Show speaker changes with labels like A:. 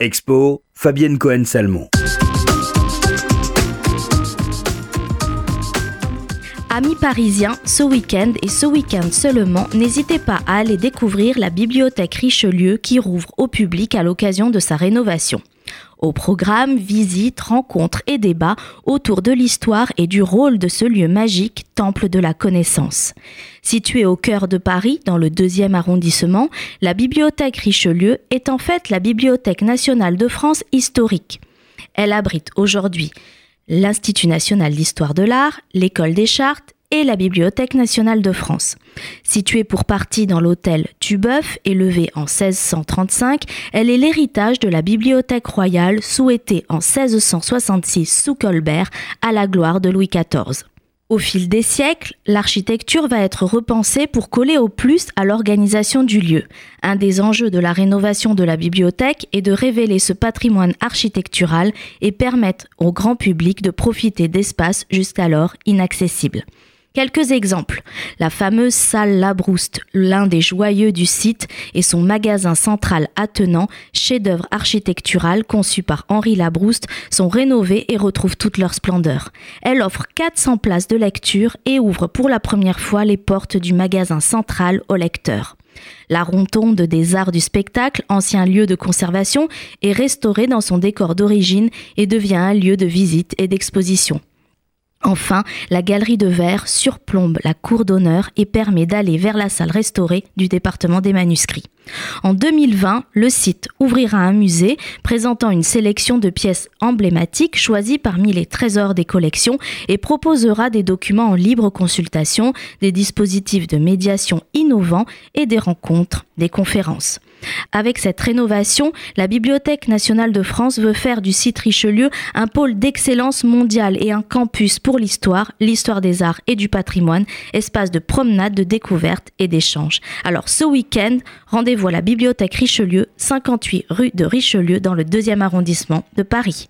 A: Expo, Fabienne Cohen-Salmon.
B: Amis parisiens, ce week-end et ce week-end seulement, n'hésitez pas à aller découvrir la bibliothèque Richelieu qui rouvre au public à l'occasion de sa rénovation. Au programme, visites, rencontres et débats autour de l'histoire et du rôle de ce lieu magique, temple de la connaissance. Située au cœur de Paris, dans le deuxième arrondissement, la bibliothèque Richelieu est en fait la Bibliothèque nationale de France historique. Elle abrite aujourd'hui l'Institut national d'histoire de l'art, l'École des chartes et la Bibliothèque nationale de France. Située pour partie dans l'hôtel Tubeuf, élevée en 1635, elle est l'héritage de la Bibliothèque royale souhaitée en 1666 sous Colbert à la gloire de Louis XIV. Au fil des siècles, l'architecture va être repensée pour coller au plus à l'organisation du lieu. Un des enjeux de la rénovation de la bibliothèque est de révéler ce patrimoine architectural et permettre au grand public de profiter d'espaces jusqu'alors inaccessibles. Quelques exemples. La fameuse salle Labrouste, l'un des joyeux du site, et son magasin central attenant, chef-d'œuvre architectural conçu par Henri Labrouste, sont rénovés et retrouvent toute leur splendeur. Elle offre 400 places de lecture et ouvre pour la première fois les portes du magasin central aux lecteurs. La rontonde des arts du spectacle, ancien lieu de conservation, est restaurée dans son décor d'origine et devient un lieu de visite et d'exposition. Enfin, la galerie de verre surplombe la cour d'honneur et permet d'aller vers la salle restaurée du département des manuscrits. En 2020, le site ouvrira un musée présentant une sélection de pièces emblématiques choisies parmi les trésors des collections et proposera des documents en libre consultation, des dispositifs de médiation innovants et des rencontres, des conférences. Avec cette rénovation, la Bibliothèque nationale de France veut faire du site Richelieu un pôle d'excellence mondiale et un campus pour l'histoire, l'histoire des arts et du patrimoine, espace de promenade, de découverte et d'échange. Alors ce week-end, rendez-vous à la Bibliothèque Richelieu, 58 rue de Richelieu dans le deuxième arrondissement de Paris.